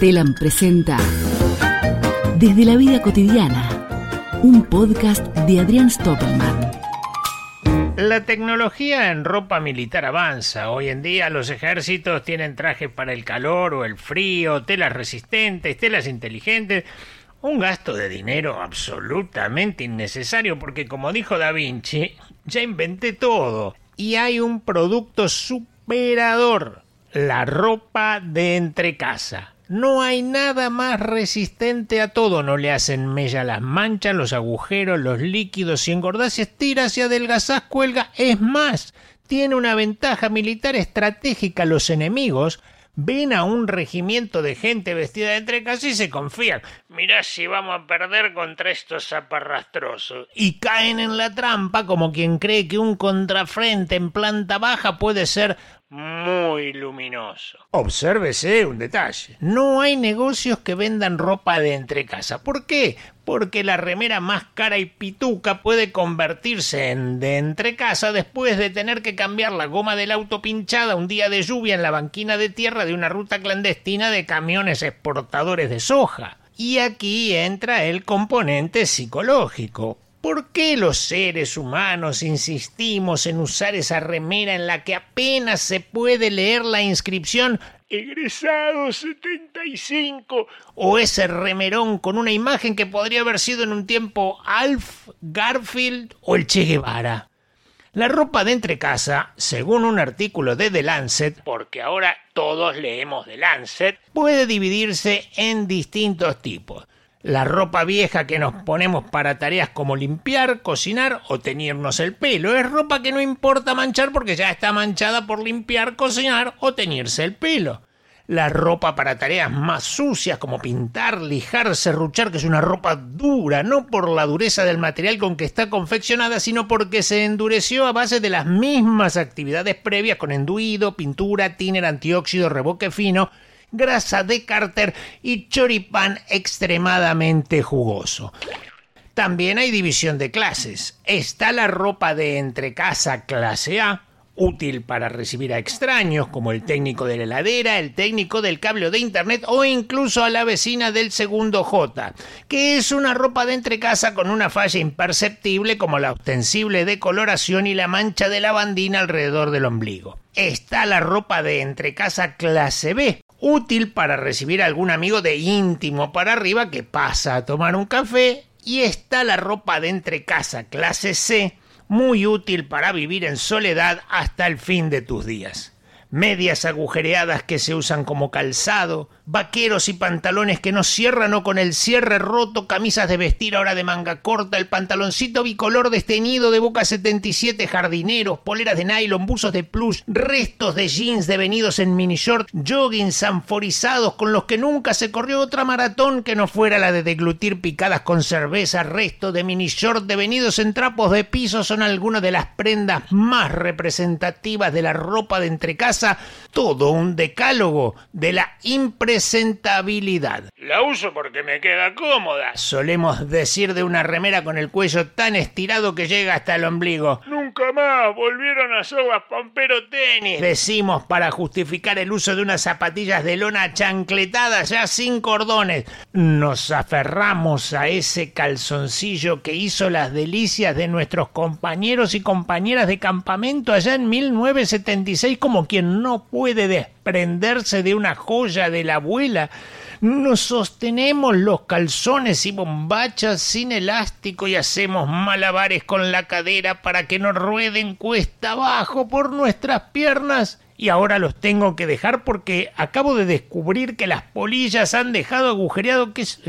Telam presenta Desde la vida cotidiana, un podcast de Adrián Stoppelman. La tecnología en ropa militar avanza. Hoy en día los ejércitos tienen trajes para el calor o el frío, telas resistentes, telas inteligentes. Un gasto de dinero absolutamente innecesario porque como dijo Da Vinci, ya inventé todo. Y hay un producto superador, la ropa de entrecasa. No hay nada más resistente a todo. No le hacen mella las manchas, los agujeros, los líquidos. Si engordás, estiras y adelgazás, cuelga. Es más, tiene una ventaja militar estratégica. Los enemigos ven a un regimiento de gente vestida de entrecasa y se confían. Mirá si vamos a perder contra estos zaparrastrosos. Y caen en la trampa como quien cree que un contrafrente en planta baja puede ser muy luminoso. Obsérvese un detalle. No hay negocios que vendan ropa de entrecasa. ¿Por qué? Porque la remera más cara y pituca puede convertirse en de entrecasa después de tener que cambiar la goma del auto pinchada un día de lluvia en la banquina de tierra de una ruta clandestina de camiones exportadores de soja. Y aquí entra el componente psicológico. ¿Por qué los seres humanos insistimos en usar esa remera en la que apenas se puede leer la inscripción egresado 75 o ese remerón con una imagen que podría haber sido en un tiempo Alf, Garfield o el Che Guevara? La ropa de entrecasa, según un artículo de The Lancet, porque ahora todos leemos The Lancet, puede dividirse en distintos tipos la ropa vieja que nos ponemos para tareas como limpiar, cocinar o teñirnos el pelo. Es ropa que no importa manchar porque ya está manchada por limpiar, cocinar o teñirse el pelo. La ropa para tareas más sucias como pintar, lijar, serruchar, que es una ropa dura, no por la dureza del material con que está confeccionada, sino porque se endureció a base de las mismas actividades previas con enduido, pintura, tiner, antióxido, reboque fino, grasa de cárter y choripán extremadamente jugoso. También hay división de clases. Está la ropa de entrecasa clase A, útil para recibir a extraños como el técnico de la heladera, el técnico del cable de internet o incluso a la vecina del segundo J, que es una ropa de entrecasa con una falla imperceptible como la ostensible decoloración y la mancha de lavandina alrededor del ombligo. Está la ropa de entrecasa clase B, útil para recibir a algún amigo de íntimo para arriba que pasa a tomar un café y está la ropa de entrecasa clase C, muy útil para vivir en soledad hasta el fin de tus días. Medias agujereadas que se usan como calzado, vaqueros y pantalones que no cierran o con el cierre roto, camisas de vestir ahora de manga corta, el pantaloncito bicolor desteñido de boca 77, jardineros, poleras de nylon, buzos de plush, restos de jeans devenidos en mini short, joggings sanforizados con los que nunca se corrió otra maratón que no fuera la de deglutir picadas con cerveza, restos de mini short devenidos en trapos de piso son algunas de las prendas más representativas de la ropa de entrecasa todo un decálogo de la impresentabilidad. La uso porque me queda cómoda. Solemos decir de una remera con el cuello tan estirado que llega hasta el ombligo. Nunca más volvieron a ser las pompero tenis. Decimos para justificar el uso de unas zapatillas de lona chancletadas ya sin cordones. Nos aferramos a ese calzoncillo que hizo las delicias de nuestros compañeros y compañeras de campamento allá en 1976 como quien no puede desprenderse de una joya de la abuela. Nos sostenemos los calzones y bombachas sin elástico y hacemos malabares con la cadera para que no rueden cuesta abajo por nuestras piernas. Y ahora los tengo que dejar porque acabo de descubrir que las polillas han dejado agujereado. ¿Qué es,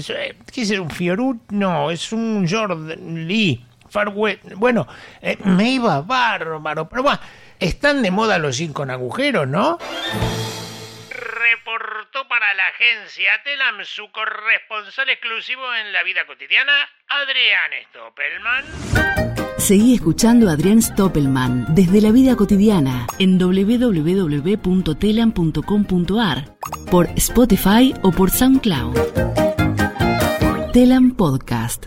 ¿qué es un Fiorut? No, es un Jordan Lee. Far Bueno, eh, me iba bárbaro, pero bueno. Están de moda los jeans con agujeros, ¿no? Reportó para la agencia Telam su corresponsal exclusivo en la vida cotidiana, Adrián Stoppelman. Seguí escuchando a Adrián Stoppelman desde la vida cotidiana en www.telam.com.ar por Spotify o por SoundCloud. Telam Podcast.